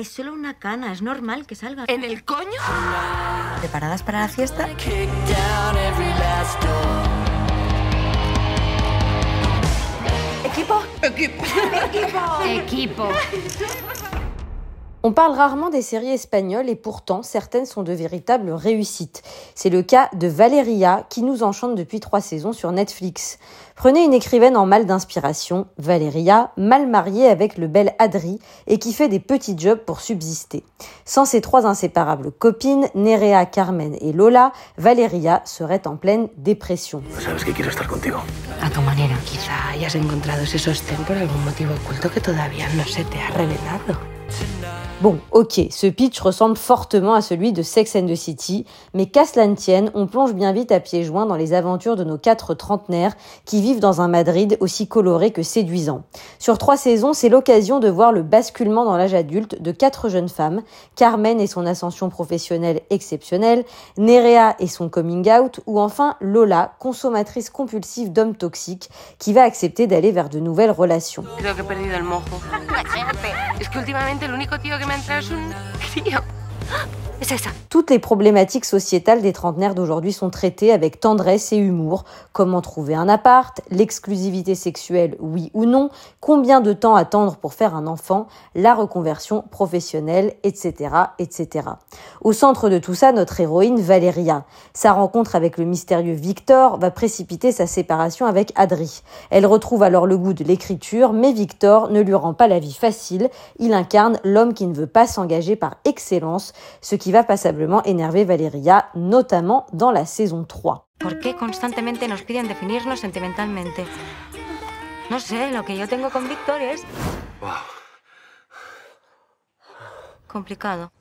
Es solo una cana, es normal que salga. ¿En el coño? ¿Preparadas para la fiesta? ¿Equipo? Equipo. Equipo. On parle rarement des séries espagnoles et pourtant certaines sont de véritables réussites. C'est le cas de Valeria qui nous enchante depuis trois saisons sur Netflix. Prenez une écrivaine en mal d'inspiration, Valeria, mal mariée avec le bel Adri et qui fait des petits jobs pour subsister. Sans ses trois inséparables copines, Nerea, Carmen et Lola, Valeria serait en pleine dépression. Sabes que quiero estar contigo. A tu manera. Quizá hayas encontrado ese sostén por algún motivo oculto que todavía no se te ha revelado. Bon, ok, ce pitch ressemble fortement à celui de Sex and the City, mais qu'à cela ne tienne, on plonge bien vite à pieds joints dans les aventures de nos quatre trentenaires qui vivent dans un Madrid aussi coloré que séduisant. Sur trois saisons, c'est l'occasion de voir le basculement dans l'âge adulte de quatre jeunes femmes, Carmen et son ascension professionnelle exceptionnelle, Nerea et son coming out, ou enfin Lola, consommatrice compulsive d'hommes toxiques, qui va accepter d'aller vers de nouvelles relations. mientras un crío Toutes les problématiques sociétales des trentenaires d'aujourd'hui sont traitées avec tendresse et humour. Comment trouver un appart, l'exclusivité sexuelle, oui ou non, combien de temps attendre pour faire un enfant, la reconversion professionnelle, etc., etc. Au centre de tout ça, notre héroïne Valéria. Sa rencontre avec le mystérieux Victor va précipiter sa séparation avec Adri. Elle retrouve alors le goût de l'écriture, mais Victor ne lui rend pas la vie facile. Il incarne l'homme qui ne veut pas s'engager par excellence, ce qui va passablement énerver Valeria, notamment dans la saison 3. ¿Por qué constantemente nos piden definirnos sentimentalmente? No sé, lo que yo tengo con Víctor es complicado.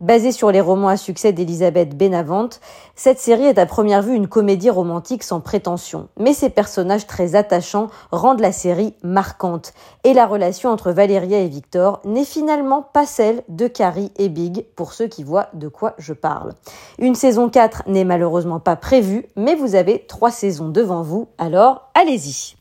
Basée sur les romans à succès d'Elisabeth Benavent, cette série est à première vue une comédie romantique sans prétention. Mais ses personnages très attachants rendent la série marquante. Et la relation entre Valéria et Victor n'est finalement pas celle de Carrie et Big, pour ceux qui voient de quoi je parle. Une saison 4 n'est malheureusement pas prévue, mais vous avez trois saisons devant vous, alors allez-y